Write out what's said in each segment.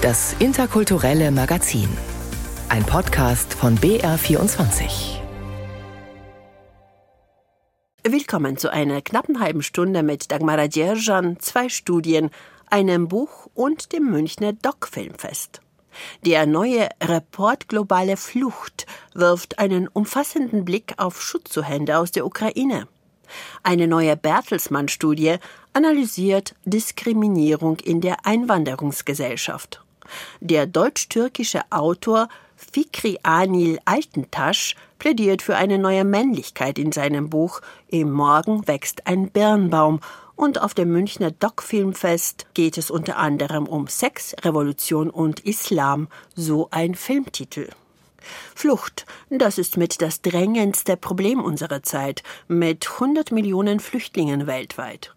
Das interkulturelle Magazin. Ein Podcast von BR24. Willkommen zu einer knappen halben Stunde mit Dagmara Djerjan, zwei Studien, einem Buch und dem Münchner Doc-Filmfest. Der neue Report Globale Flucht wirft einen umfassenden Blick auf Schutzzuhände aus der Ukraine. Eine neue Bertelsmann-Studie analysiert Diskriminierung in der Einwanderungsgesellschaft. Der deutsch-türkische Autor Fikri Anil Altentasch plädiert für eine neue Männlichkeit in seinem Buch Im Morgen wächst ein Birnbaum und auf dem Münchner Doc-Filmfest geht es unter anderem um Sex, Revolution und Islam, so ein Filmtitel. Flucht, das ist mit das drängendste Problem unserer Zeit, mit 100 Millionen Flüchtlingen weltweit.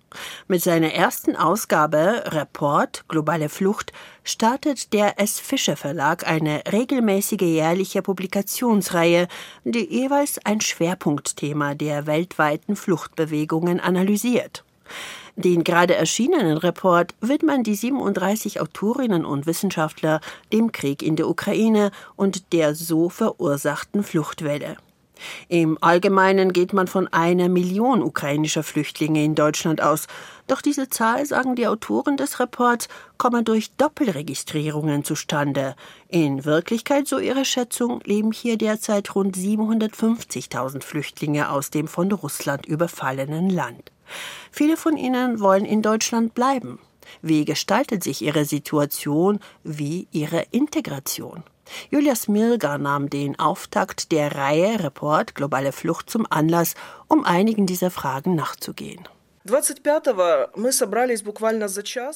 Mit seiner ersten Ausgabe Report Globale Flucht startet der S. Fischer Verlag eine regelmäßige jährliche Publikationsreihe, die jeweils ein Schwerpunktthema der weltweiten Fluchtbewegungen analysiert. Den gerade erschienenen Report widmen die 37 Autorinnen und Wissenschaftler dem Krieg in der Ukraine und der so verursachten Fluchtwelle. Im Allgemeinen geht man von einer Million ukrainischer Flüchtlinge in Deutschland aus. Doch diese Zahl, sagen die Autoren des Reports, komme durch Doppelregistrierungen zustande. In Wirklichkeit, so ihre Schätzung, leben hier derzeit rund 750.000 Flüchtlinge aus dem von Russland überfallenen Land. Viele von ihnen wollen in Deutschland bleiben. Wie gestaltet sich ihre Situation, wie ihre Integration? Julia Smirga nahm den Auftakt der Reihe Report Globale Flucht zum Anlass, um einigen dieser Fragen nachzugehen.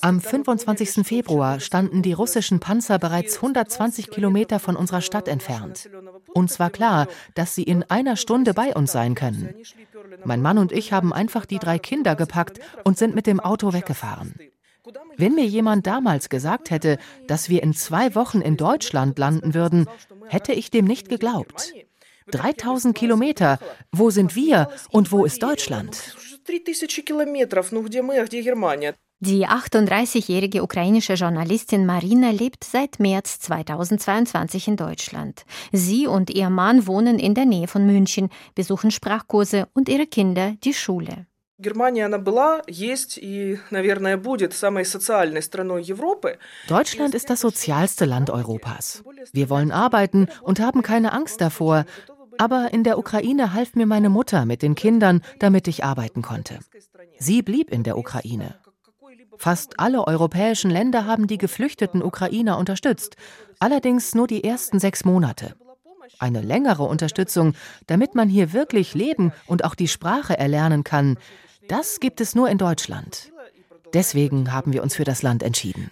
Am 25. Februar standen die russischen Panzer bereits 120 Kilometer von unserer Stadt entfernt. Uns war klar, dass sie in einer Stunde bei uns sein können. Mein Mann und ich haben einfach die drei Kinder gepackt und sind mit dem Auto weggefahren. Wenn mir jemand damals gesagt hätte, dass wir in zwei Wochen in Deutschland landen würden, hätte ich dem nicht geglaubt. 3000 Kilometer, wo sind wir und wo ist Deutschland? Die 38-jährige ukrainische Journalistin Marina lebt seit März 2022 in Deutschland. Sie und ihr Mann wohnen in der Nähe von München, besuchen Sprachkurse und ihre Kinder die Schule. Deutschland ist das sozialste Land Europas. Wir wollen arbeiten und haben keine Angst davor, aber in der Ukraine half mir meine Mutter mit den Kindern, damit ich arbeiten konnte. Sie blieb in der Ukraine. Fast alle europäischen Länder haben die geflüchteten Ukrainer unterstützt, allerdings nur die ersten sechs Monate. Eine längere Unterstützung, damit man hier wirklich leben und auch die Sprache erlernen kann, das gibt es nur in Deutschland. Deswegen haben wir uns für das Land entschieden.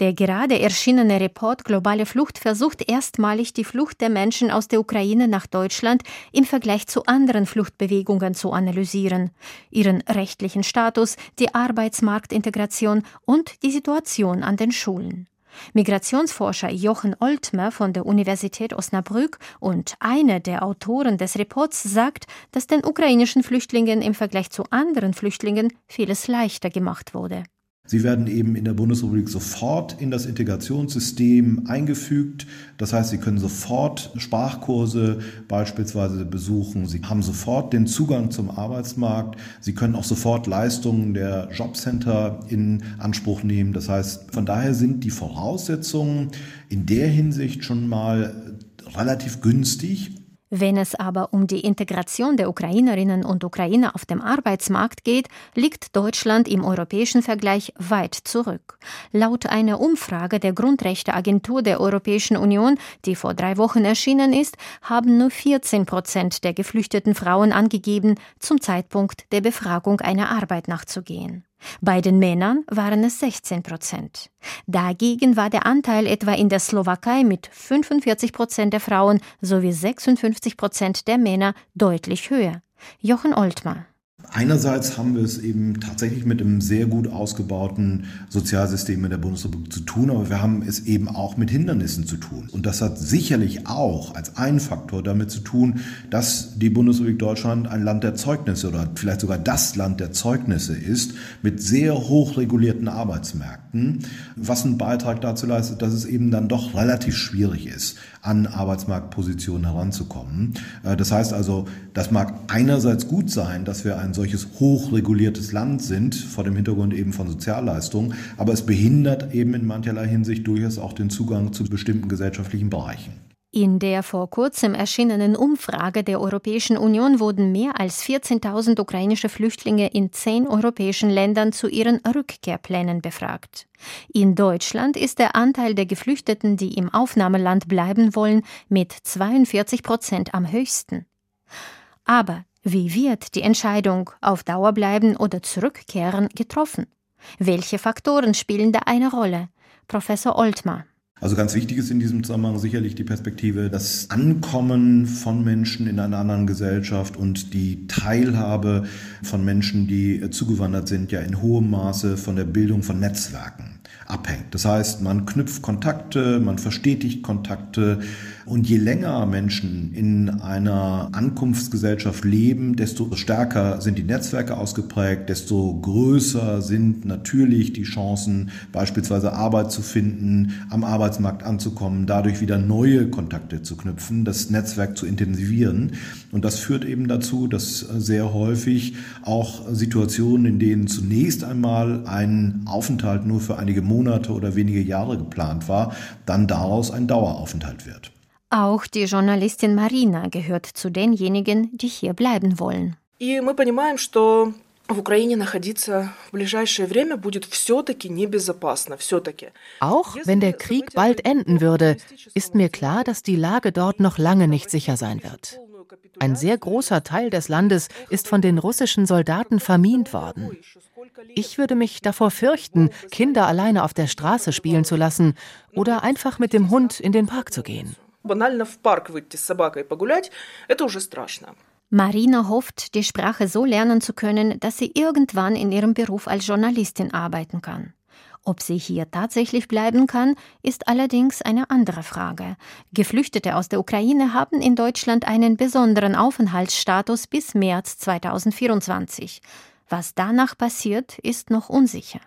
Der gerade erschienene Report Globale Flucht versucht erstmalig die Flucht der Menschen aus der Ukraine nach Deutschland im Vergleich zu anderen Fluchtbewegungen zu analysieren, ihren rechtlichen Status, die Arbeitsmarktintegration und die Situation an den Schulen. Migrationsforscher Jochen Oltmer von der Universität Osnabrück und einer der Autoren des Reports sagt, dass den ukrainischen Flüchtlingen im Vergleich zu anderen Flüchtlingen vieles leichter gemacht wurde. Sie werden eben in der Bundesrepublik sofort in das Integrationssystem eingefügt. Das heißt, Sie können sofort Sprachkurse beispielsweise besuchen. Sie haben sofort den Zugang zum Arbeitsmarkt. Sie können auch sofort Leistungen der Jobcenter in Anspruch nehmen. Das heißt, von daher sind die Voraussetzungen in der Hinsicht schon mal relativ günstig wenn es aber um die Integration der Ukrainerinnen und Ukrainer auf dem Arbeitsmarkt geht, liegt Deutschland im europäischen Vergleich weit zurück. Laut einer Umfrage der Grundrechteagentur der Europäischen Union, die vor drei Wochen erschienen ist, haben nur 14 Prozent der geflüchteten Frauen angegeben, zum Zeitpunkt der Befragung einer Arbeit nachzugehen. Bei den Männern waren es 16 Prozent. Dagegen war der Anteil etwa in der Slowakei mit 45 Prozent der Frauen sowie 56 Prozent der Männer deutlich höher. Jochen Oltmar. Einerseits haben wir es eben tatsächlich mit einem sehr gut ausgebauten Sozialsystem in der Bundesrepublik zu tun, aber wir haben es eben auch mit Hindernissen zu tun. Und das hat sicherlich auch als ein Faktor damit zu tun, dass die Bundesrepublik Deutschland ein Land der Zeugnisse oder vielleicht sogar das Land der Zeugnisse ist, mit sehr hoch regulierten Arbeitsmärkten, was einen Beitrag dazu leistet, dass es eben dann doch relativ schwierig ist, an Arbeitsmarktpositionen heranzukommen. Äh, das heißt also, das mag einerseits gut sein, dass wir ein solches hochreguliertes Land sind, vor dem Hintergrund eben von Sozialleistungen, aber es behindert eben in mancherlei Hinsicht durchaus auch den Zugang zu bestimmten gesellschaftlichen Bereichen. In der vor kurzem erschienenen Umfrage der Europäischen Union wurden mehr als 14.000 ukrainische Flüchtlinge in zehn europäischen Ländern zu ihren Rückkehrplänen befragt. In Deutschland ist der Anteil der Geflüchteten, die im Aufnahmeland bleiben wollen, mit 42 Prozent am höchsten. Aber wie wird die Entscheidung auf Dauer bleiben oder zurückkehren getroffen? Welche Faktoren spielen da eine Rolle? Professor Oltmar. Also ganz wichtig ist in diesem Zusammenhang sicherlich die Perspektive, das Ankommen von Menschen in einer anderen Gesellschaft und die Teilhabe von Menschen, die zugewandert sind, ja in hohem Maße von der Bildung von Netzwerken abhängt. Das heißt, man knüpft Kontakte, man verstetigt Kontakte, und je länger Menschen in einer Ankunftsgesellschaft leben, desto stärker sind die Netzwerke ausgeprägt, desto größer sind natürlich die Chancen, beispielsweise Arbeit zu finden, am Arbeitsmarkt anzukommen, dadurch wieder neue Kontakte zu knüpfen, das Netzwerk zu intensivieren. Und das führt eben dazu, dass sehr häufig auch Situationen, in denen zunächst einmal ein Aufenthalt nur für einige Monate oder wenige Jahre geplant war, dann daraus ein Daueraufenthalt wird. Auch die Journalistin Marina gehört zu denjenigen, die hier bleiben wollen. Auch wenn der Krieg bald enden würde, ist mir klar, dass die Lage dort noch lange nicht sicher sein wird. Ein sehr großer Teil des Landes ist von den russischen Soldaten vermint worden. Ich würde mich davor fürchten, Kinder alleine auf der Straße spielen zu lassen oder einfach mit dem Hund in den Park zu gehen банально в парк выйти с собакой погулять, это уже страшно. Marina hofft, die Sprache so lernen zu können, dass sie irgendwann in ihrem Beruf als Journalistin arbeiten kann. Ob sie hier tatsächlich bleiben kann, ist allerdings eine andere Frage. Geflüchtete aus der Ukraine haben in Deutschland einen besonderen Aufenthaltsstatus bis März 2024. Was danach passiert, ist noch unsicher.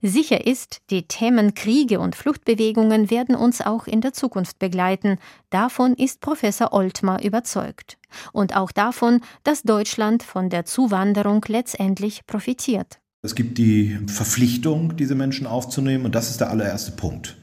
Sicher ist, die Themen Kriege und Fluchtbewegungen werden uns auch in der Zukunft begleiten. Davon ist Professor Oltmar überzeugt. Und auch davon, dass Deutschland von der Zuwanderung letztendlich profitiert. Es gibt die Verpflichtung, diese Menschen aufzunehmen, und das ist der allererste Punkt.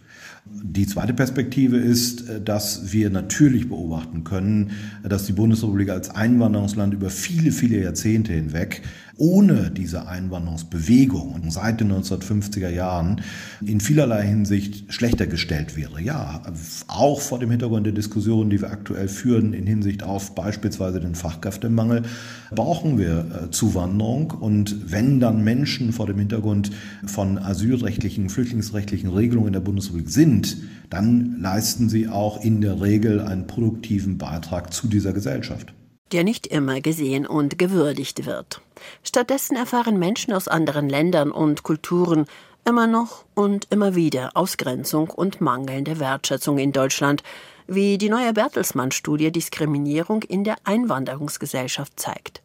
Die zweite Perspektive ist, dass wir natürlich beobachten können, dass die Bundesrepublik als Einwanderungsland über viele, viele Jahrzehnte hinweg ohne diese Einwanderungsbewegung seit den 1950er Jahren in vielerlei Hinsicht schlechter gestellt wäre. Ja, auch vor dem Hintergrund der Diskussionen, die wir aktuell führen in Hinsicht auf beispielsweise den Fachkräftemangel, brauchen wir äh, Zuwanderung. Und wenn dann Menschen vor dem Hintergrund von asylrechtlichen, flüchtlingsrechtlichen Regelungen in der Bundesrepublik sind, dann leisten sie auch in der Regel einen produktiven Beitrag zu dieser Gesellschaft der nicht immer gesehen und gewürdigt wird. Stattdessen erfahren Menschen aus anderen Ländern und Kulturen immer noch und immer wieder Ausgrenzung und mangelnde Wertschätzung in Deutschland, wie die neue Bertelsmann-Studie Diskriminierung in der Einwanderungsgesellschaft zeigt.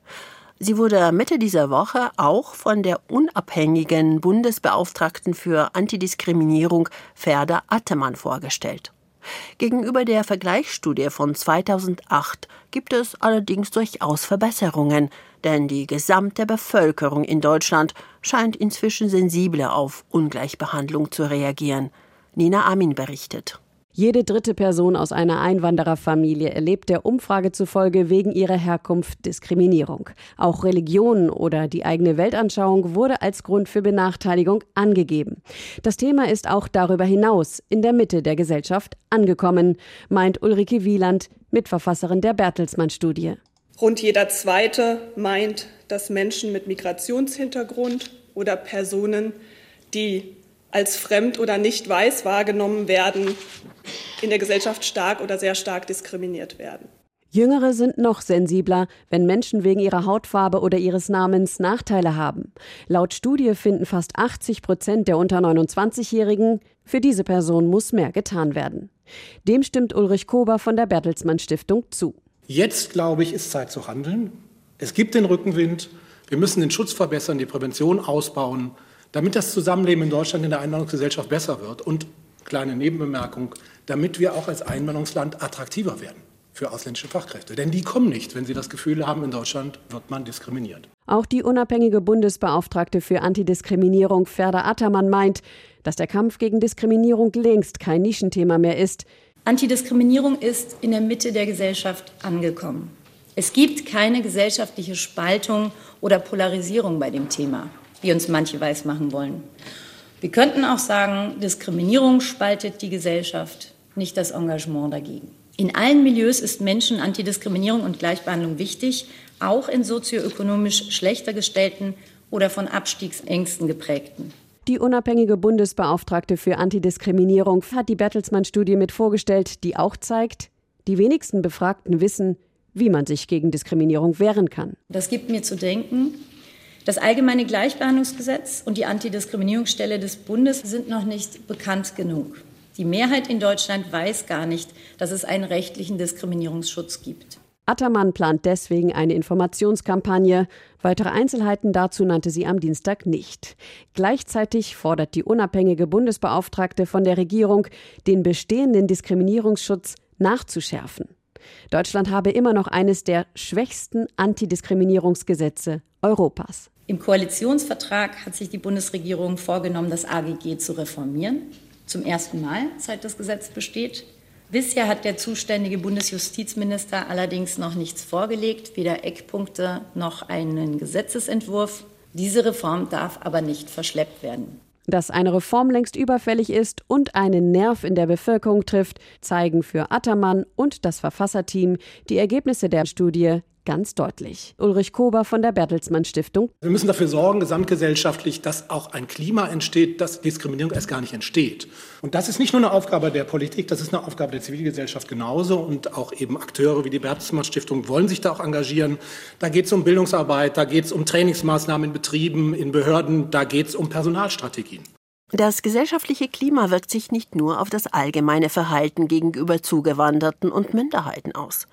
Sie wurde Mitte dieser Woche auch von der unabhängigen Bundesbeauftragten für Antidiskriminierung Ferda Attemann vorgestellt. Gegenüber der Vergleichsstudie von 2008 gibt es allerdings durchaus Verbesserungen, denn die gesamte Bevölkerung in Deutschland scheint inzwischen sensibler auf Ungleichbehandlung zu reagieren. Nina Amin berichtet. Jede dritte Person aus einer Einwandererfamilie erlebt der Umfrage zufolge wegen ihrer Herkunft Diskriminierung. Auch Religion oder die eigene Weltanschauung wurde als Grund für Benachteiligung angegeben. Das Thema ist auch darüber hinaus in der Mitte der Gesellschaft angekommen, meint Ulrike Wieland, Mitverfasserin der Bertelsmann-Studie. Rund jeder Zweite meint, dass Menschen mit Migrationshintergrund oder Personen, die als fremd oder nicht weiß wahrgenommen werden, in der Gesellschaft stark oder sehr stark diskriminiert werden. Jüngere sind noch sensibler, wenn Menschen wegen ihrer Hautfarbe oder ihres Namens Nachteile haben. Laut Studie finden fast 80 Prozent der unter 29-Jährigen, für diese Person muss mehr getan werden. Dem stimmt Ulrich Kober von der Bertelsmann Stiftung zu. Jetzt, glaube ich, ist Zeit zu handeln. Es gibt den Rückenwind. Wir müssen den Schutz verbessern, die Prävention ausbauen, damit das Zusammenleben in Deutschland in der Einwanderungsgesellschaft besser wird. Und kleine Nebenbemerkung, damit wir auch als Einwanderungsland attraktiver werden für ausländische Fachkräfte. Denn die kommen nicht, wenn sie das Gefühl haben, in Deutschland wird man diskriminiert. Auch die unabhängige Bundesbeauftragte für Antidiskriminierung Ferda Attermann meint, dass der Kampf gegen Diskriminierung längst kein Nischenthema mehr ist. Antidiskriminierung ist in der Mitte der Gesellschaft angekommen. Es gibt keine gesellschaftliche Spaltung oder Polarisierung bei dem Thema, wie uns manche weismachen wollen. Wir könnten auch sagen, Diskriminierung spaltet die Gesellschaft, nicht das Engagement dagegen. In allen Milieus ist Menschen Antidiskriminierung und Gleichbehandlung wichtig, auch in sozioökonomisch schlechter gestellten oder von Abstiegsängsten geprägten. Die unabhängige Bundesbeauftragte für Antidiskriminierung hat die Bertelsmann-Studie mit vorgestellt, die auch zeigt, die wenigsten Befragten wissen, wie man sich gegen Diskriminierung wehren kann. Das gibt mir zu denken. Das allgemeine Gleichbehandlungsgesetz und die Antidiskriminierungsstelle des Bundes sind noch nicht bekannt genug. Die Mehrheit in Deutschland weiß gar nicht, dass es einen rechtlichen Diskriminierungsschutz gibt. Attermann plant deswegen eine Informationskampagne. Weitere Einzelheiten dazu nannte sie am Dienstag nicht. Gleichzeitig fordert die unabhängige Bundesbeauftragte von der Regierung, den bestehenden Diskriminierungsschutz nachzuschärfen. Deutschland habe immer noch eines der schwächsten Antidiskriminierungsgesetze Europas. Im Koalitionsvertrag hat sich die Bundesregierung vorgenommen, das AGG zu reformieren zum ersten Mal, seit das Gesetz besteht. Bisher hat der zuständige Bundesjustizminister allerdings noch nichts vorgelegt, weder Eckpunkte noch einen Gesetzesentwurf. Diese Reform darf aber nicht verschleppt werden. Dass eine Reform längst überfällig ist und einen Nerv in der Bevölkerung trifft, zeigen für Attermann und das Verfasserteam die Ergebnisse der Studie ganz deutlich. Ulrich Kober von der Bertelsmann Stiftung. Wir müssen dafür sorgen, gesamtgesellschaftlich, dass auch ein Klima entsteht, dass Diskriminierung erst gar nicht entsteht. Und das ist nicht nur eine Aufgabe der Politik, das ist eine Aufgabe der Zivilgesellschaft genauso. Und auch eben Akteure wie die Bertelsmann Stiftung wollen sich da auch engagieren. Da geht es um Bildungsarbeit, da geht es um Trainingsmaßnahmen in Betrieben, in Behörden, da geht es um Personalstrategien. Das gesellschaftliche Klima wirkt sich nicht nur auf das allgemeine Verhalten gegenüber Zugewanderten und Minderheiten aus.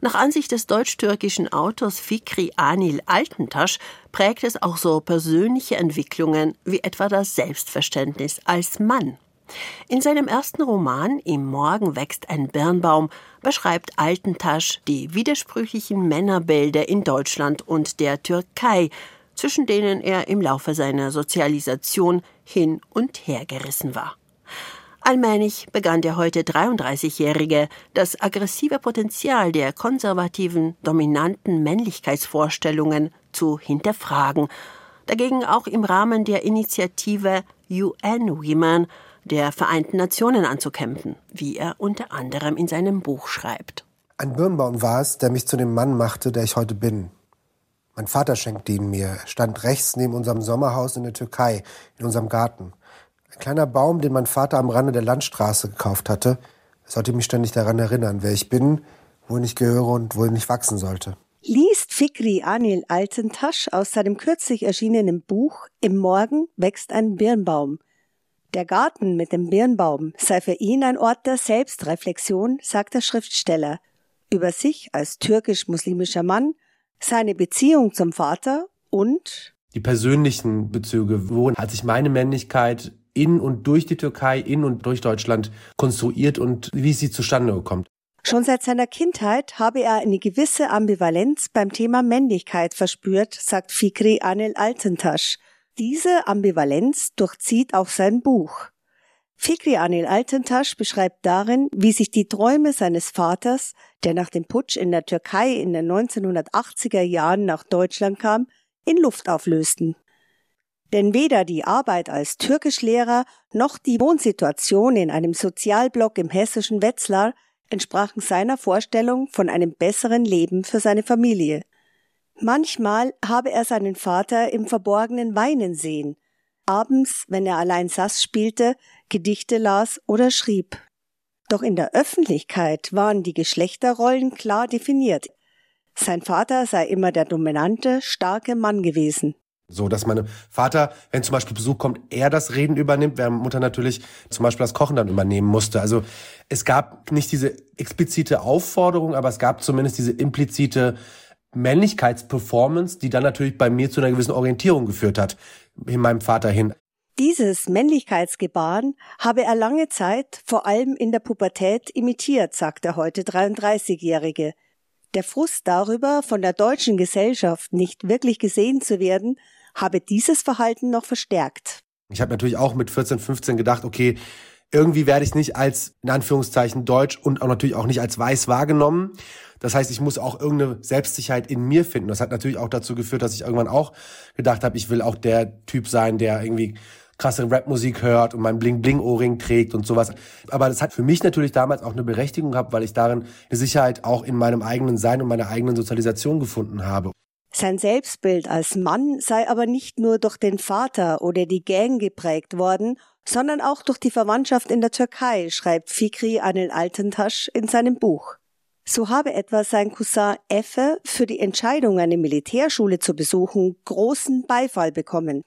Nach Ansicht des deutsch-türkischen Autors Fikri Anil Altentasch prägt es auch so persönliche Entwicklungen wie etwa das Selbstverständnis als Mann. In seinem ersten Roman Im Morgen wächst ein Birnbaum beschreibt Altentasch die widersprüchlichen Männerbilder in Deutschland und der Türkei, zwischen denen er im Laufe seiner Sozialisation hin und her gerissen war. Allmählich begann der heute 33-Jährige das aggressive Potenzial der konservativen, dominanten Männlichkeitsvorstellungen zu hinterfragen, dagegen auch im Rahmen der Initiative UN Women der Vereinten Nationen anzukämpfen, wie er unter anderem in seinem Buch schreibt. Ein Birnbaum war es, der mich zu dem Mann machte, der ich heute bin. Mein Vater schenkte ihn mir. Er stand rechts neben unserem Sommerhaus in der Türkei, in unserem Garten. Ein kleiner Baum, den mein Vater am Rande der Landstraße gekauft hatte. Sollte mich ständig daran erinnern, wer ich bin, wohin ich gehöre und wohin ich wachsen sollte. Liest Fikri Anil Altentasch aus seinem kürzlich erschienenen Buch Im Morgen wächst ein Birnbaum. Der Garten mit dem Birnbaum sei für ihn ein Ort der Selbstreflexion, sagt der Schriftsteller. Über sich als türkisch-muslimischer Mann seine Beziehung zum Vater und die persönlichen Bezüge. Wo hat sich meine Männlichkeit in und durch die Türkei, in und durch Deutschland konstruiert und wie sie zustande gekommen? Schon seit seiner Kindheit habe er eine gewisse Ambivalenz beim Thema Männlichkeit verspürt, sagt Fikri Anel Altentasch. Diese Ambivalenz durchzieht auch sein Buch. Fikri Anil Altentasch beschreibt darin, wie sich die Träume seines Vaters, der nach dem Putsch in der Türkei in den 1980er Jahren nach Deutschland kam, in Luft auflösten. Denn weder die Arbeit als Türkischlehrer noch die Wohnsituation in einem Sozialblock im hessischen Wetzlar entsprachen seiner Vorstellung von einem besseren Leben für seine Familie. Manchmal habe er seinen Vater im Verborgenen weinen sehen, abends, wenn er allein Sass spielte, Gedichte las oder schrieb. Doch in der Öffentlichkeit waren die Geschlechterrollen klar definiert. Sein Vater sei immer der dominante, starke Mann gewesen. So, dass mein Vater, wenn zum Beispiel Besuch kommt, er das Reden übernimmt, während Mutter natürlich zum Beispiel das Kochen dann übernehmen musste. Also es gab nicht diese explizite Aufforderung, aber es gab zumindest diese implizite Männlichkeitsperformance, die dann natürlich bei mir zu einer gewissen Orientierung geführt hat, in meinem Vater hin. Dieses Männlichkeitsgebaren habe er lange Zeit, vor allem in der Pubertät, imitiert, sagt der heute 33-Jährige. Der Frust darüber, von der deutschen Gesellschaft nicht wirklich gesehen zu werden, habe dieses Verhalten noch verstärkt. Ich habe natürlich auch mit 14, 15 gedacht, okay, irgendwie werde ich nicht als, in Anführungszeichen, deutsch und auch natürlich auch nicht als weiß wahrgenommen. Das heißt, ich muss auch irgendeine Selbstsicherheit in mir finden. Das hat natürlich auch dazu geführt, dass ich irgendwann auch gedacht habe, ich will auch der Typ sein, der irgendwie krasse Rapmusik hört und mein Bling-Bling-Ohrring trägt und sowas. Aber das hat für mich natürlich damals auch eine Berechtigung gehabt, weil ich darin eine Sicherheit auch in meinem eigenen Sein und meiner eigenen Sozialisation gefunden habe. Sein Selbstbild als Mann sei aber nicht nur durch den Vater oder die Gang geprägt worden, sondern auch durch die Verwandtschaft in der Türkei, schreibt Fikri Anil Altentasch in seinem Buch. So habe etwa sein Cousin Effe für die Entscheidung, eine Militärschule zu besuchen, großen Beifall bekommen.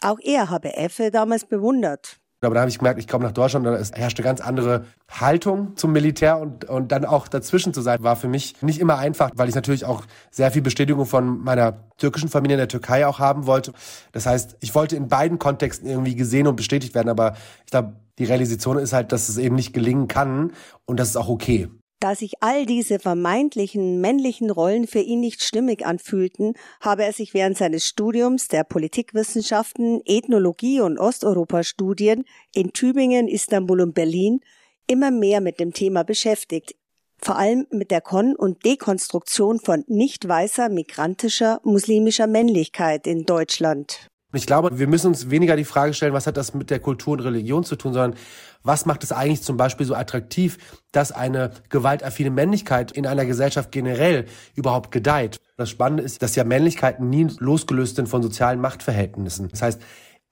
Auch er habe Effe damals bewundert. Aber da habe ich gemerkt, ich komme nach Deutschland und es herrschte ganz andere Haltung zum Militär und, und dann auch dazwischen zu sein, war für mich nicht immer einfach, weil ich natürlich auch sehr viel Bestätigung von meiner türkischen Familie in der Türkei auch haben wollte. Das heißt, ich wollte in beiden Kontexten irgendwie gesehen und bestätigt werden, aber ich glaube, die Realisation ist halt, dass es eben nicht gelingen kann und das ist auch okay. Da sich all diese vermeintlichen männlichen Rollen für ihn nicht stimmig anfühlten, habe er sich während seines Studiums der Politikwissenschaften, Ethnologie und Osteuropa-Studien in Tübingen, Istanbul und Berlin immer mehr mit dem Thema beschäftigt, vor allem mit der Kon- und Dekonstruktion von nicht weißer migrantischer muslimischer Männlichkeit in Deutschland. Ich glaube, wir müssen uns weniger die Frage stellen, was hat das mit der Kultur und Religion zu tun, sondern was macht es eigentlich zum Beispiel so attraktiv, dass eine gewaltaffine Männlichkeit in einer Gesellschaft generell überhaupt gedeiht. Das Spannende ist, dass ja Männlichkeiten nie losgelöst sind von sozialen Machtverhältnissen. Das heißt,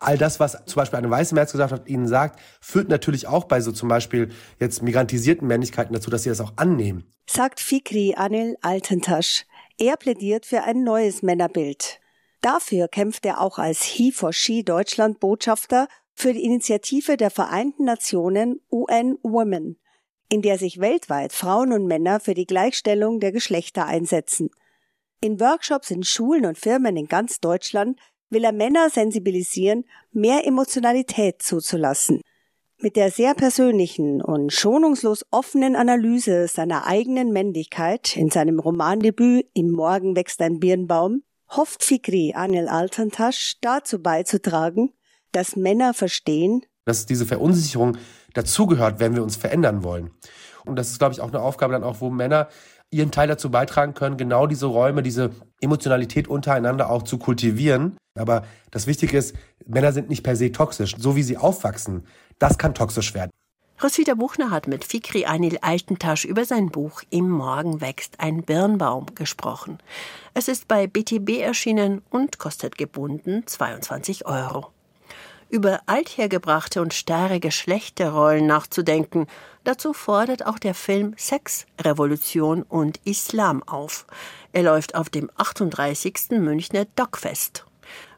all das, was zum Beispiel eine weiße Mehrheitsgesellschaft ihnen sagt, führt natürlich auch bei so zum Beispiel jetzt migrantisierten Männlichkeiten dazu, dass sie das auch annehmen. Sagt Fikri Anil Altentasch. Er plädiert für ein neues Männerbild. Dafür kämpft er auch als He for She Deutschland Botschafter für die Initiative der Vereinten Nationen UN Women, in der sich weltweit Frauen und Männer für die Gleichstellung der Geschlechter einsetzen. In Workshops in Schulen und Firmen in ganz Deutschland will er Männer sensibilisieren, mehr Emotionalität zuzulassen. Mit der sehr persönlichen und schonungslos offenen Analyse seiner eigenen Männlichkeit in seinem Romandebüt Im Morgen wächst ein Birnbaum hofft Fikri Anil Altantasch dazu beizutragen, dass Männer verstehen, dass diese Verunsicherung dazugehört, wenn wir uns verändern wollen. Und das ist, glaube ich, auch eine Aufgabe dann auch, wo Männer ihren Teil dazu beitragen können, genau diese Räume, diese Emotionalität untereinander auch zu kultivieren. Aber das Wichtige ist, Männer sind nicht per se toxisch. So wie sie aufwachsen, das kann toxisch werden. Roswitha Buchner hat mit Fikri Anil Altentasch über sein Buch Im Morgen wächst ein Birnbaum gesprochen. Es ist bei BTB erschienen und kostet gebunden 22 Euro. Über althergebrachte und starre Geschlechterrollen nachzudenken, dazu fordert auch der Film Sex, Revolution und Islam auf. Er läuft auf dem 38. Münchner Dockfest.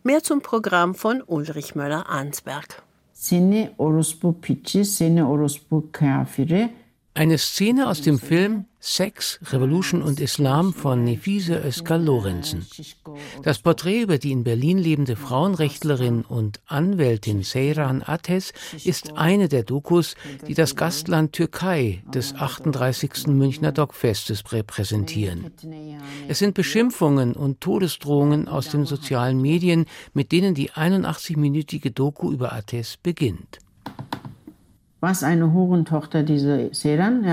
Mehr zum Programm von Ulrich Möller-Arnsberg. Seni orospu piçi, seni orospu kafiri. Eine Szene aus dem Film Sex, Revolution und Islam von Nefise Özkal Lorenzen. Das Porträt über die in Berlin lebende Frauenrechtlerin und Anwältin Seyran Ates ist eine der Dokus, die das Gastland Türkei des 38. Münchner Dockfestes repräsentieren. Es sind Beschimpfungen und Todesdrohungen aus den sozialen Medien, mit denen die 81-minütige Doku über Ates beginnt was eine Hurentochter diese Seran, Die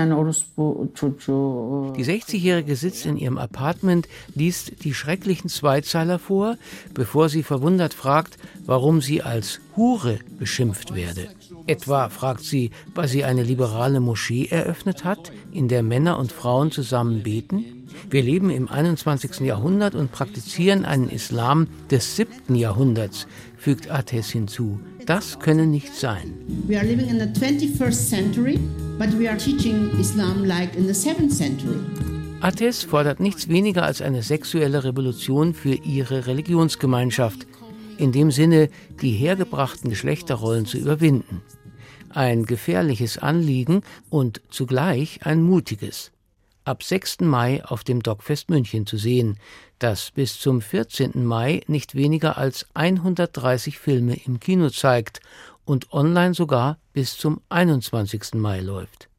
60-Jährige sitzt in ihrem Apartment, liest die schrecklichen Zweizeiler vor, bevor sie verwundert fragt, warum sie als Hure beschimpft werde. Etwa fragt sie, weil sie eine liberale Moschee eröffnet hat, in der Männer und Frauen zusammen beten. Wir leben im 21. Jahrhundert und praktizieren einen Islam des 7. Jahrhunderts, fügt Ates hinzu. Das könne nicht sein. We are living in the 21st century But we are teaching Islam like in the 7th century. Ates fordert nichts weniger als eine sexuelle Revolution für ihre Religionsgemeinschaft, in dem Sinne, die hergebrachten Geschlechterrollen zu überwinden. Ein gefährliches Anliegen und zugleich ein mutiges. Ab 6. Mai auf dem Dogfest München zu sehen, das bis zum 14. Mai nicht weniger als 130 Filme im Kino zeigt und online sogar bis zum 21. Mai läuft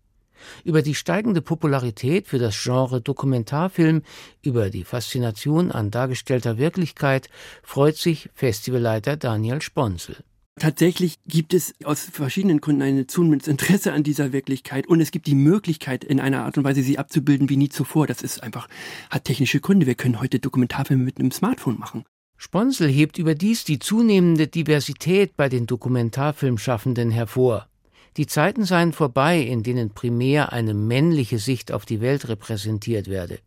über die steigende Popularität für das Genre Dokumentarfilm, über die Faszination an dargestellter Wirklichkeit freut sich Festivalleiter Daniel Sponsel. Tatsächlich gibt es aus verschiedenen Gründen ein zunehmendes Interesse an dieser Wirklichkeit und es gibt die Möglichkeit, in einer Art und Weise sie abzubilden wie nie zuvor. Das ist einfach, hat technische Gründe. Wir können heute Dokumentarfilme mit einem Smartphone machen. Sponsel hebt überdies die zunehmende Diversität bei den Dokumentarfilmschaffenden hervor. Die Zeiten seien vorbei, in denen primär eine männliche Sicht auf die Welt repräsentiert werde.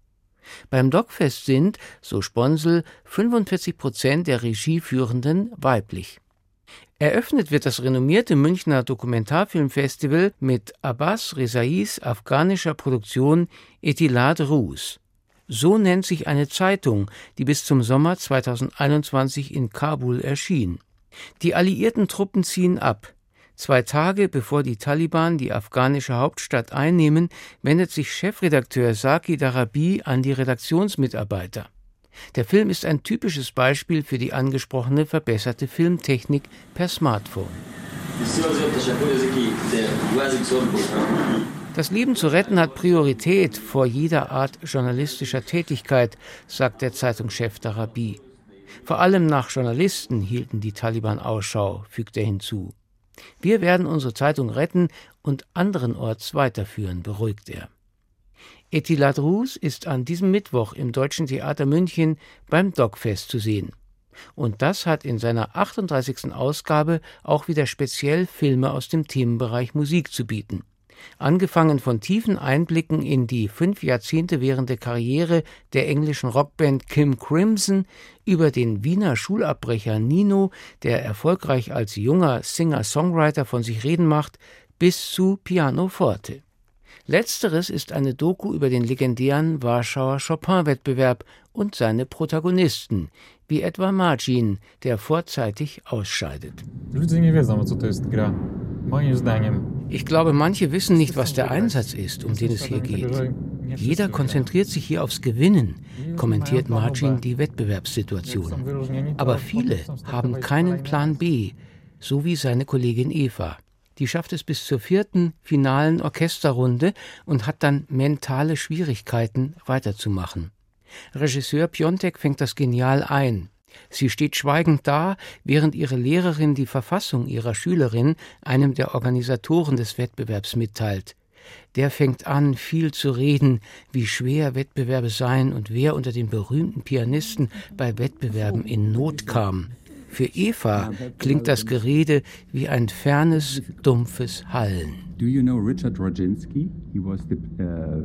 Beim Dogfest sind, so Sponsel, 45 Prozent der Regieführenden weiblich. Eröffnet wird das renommierte Münchner Dokumentarfilmfestival mit Abbas Rezais afghanischer Produktion Etilad Rus. So nennt sich eine Zeitung, die bis zum Sommer 2021 in Kabul erschien. Die alliierten Truppen ziehen ab. Zwei Tage bevor die Taliban die afghanische Hauptstadt einnehmen, wendet sich Chefredakteur Saki Darabi an die Redaktionsmitarbeiter. Der Film ist ein typisches Beispiel für die angesprochene verbesserte Filmtechnik per Smartphone. Das Leben zu retten hat Priorität vor jeder Art journalistischer Tätigkeit, sagt der Zeitungschef Darabi. Vor allem nach Journalisten hielten die Taliban Ausschau, fügt er hinzu. Wir werden unsere Zeitung retten und anderenorts weiterführen, beruhigt er. Etilat Rus ist an diesem Mittwoch im Deutschen Theater München beim Dogfest zu sehen. Und das hat in seiner 38. Ausgabe auch wieder speziell Filme aus dem Themenbereich Musik zu bieten angefangen von tiefen Einblicken in die fünf Jahrzehnte währende Karriere der englischen Rockband Kim Crimson über den Wiener Schulabbrecher Nino, der erfolgreich als junger Singer-Songwriter von sich reden macht, bis zu Pianoforte. Letzteres ist eine Doku über den legendären Warschauer Chopin-Wettbewerb und seine Protagonisten, wie etwa Margin, der vorzeitig ausscheidet. Ich glaube, manche wissen nicht, was der Einsatz ist, um den es hier geht. Jeder konzentriert sich hier aufs Gewinnen, kommentiert Margin die Wettbewerbssituation. Aber viele haben keinen Plan B, so wie seine Kollegin Eva. Die schafft es bis zur vierten finalen Orchesterrunde und hat dann mentale Schwierigkeiten weiterzumachen. Regisseur Piontek fängt das genial ein. Sie steht schweigend da, während ihre Lehrerin die Verfassung ihrer Schülerin einem der Organisatoren des Wettbewerbs mitteilt. Der fängt an, viel zu reden, wie schwer Wettbewerbe seien und wer unter den berühmten Pianisten bei Wettbewerben in Not kam. Für Eva klingt das Gerede wie ein fernes, dumpfes Hallen. Do you know Richard Rodzinski? He was the, uh,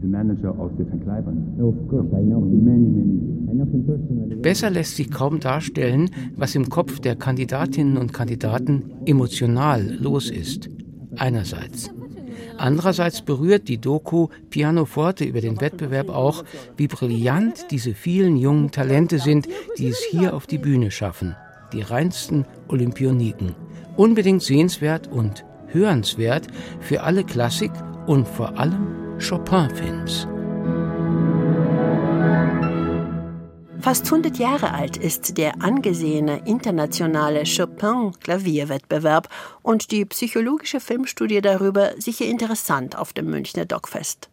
the manager of the Van Cliburn. of course, I know him. Many, many I know him personally. Besser lässt sich kaum darstellen, was im Kopf der Kandidatinnen und Kandidaten emotional los ist. Einerseits. Andererseits berührt die Doku Pianoforte über den Wettbewerb auch, wie brillant diese vielen jungen Talente sind, die es hier auf die Bühne schaffen. Die reinsten Olympioniken. Unbedingt sehenswert und hörenswert für alle Klassik und vor allem Chopin-Fans. Fast 100 Jahre alt ist der angesehene internationale Chopin-Klavierwettbewerb und die psychologische Filmstudie darüber sicher interessant auf dem Münchner Dogfest.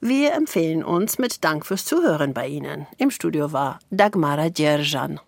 Wir empfehlen uns mit Dank fürs Zuhören bei Ihnen. Im Studio war Dagmara Djerjan.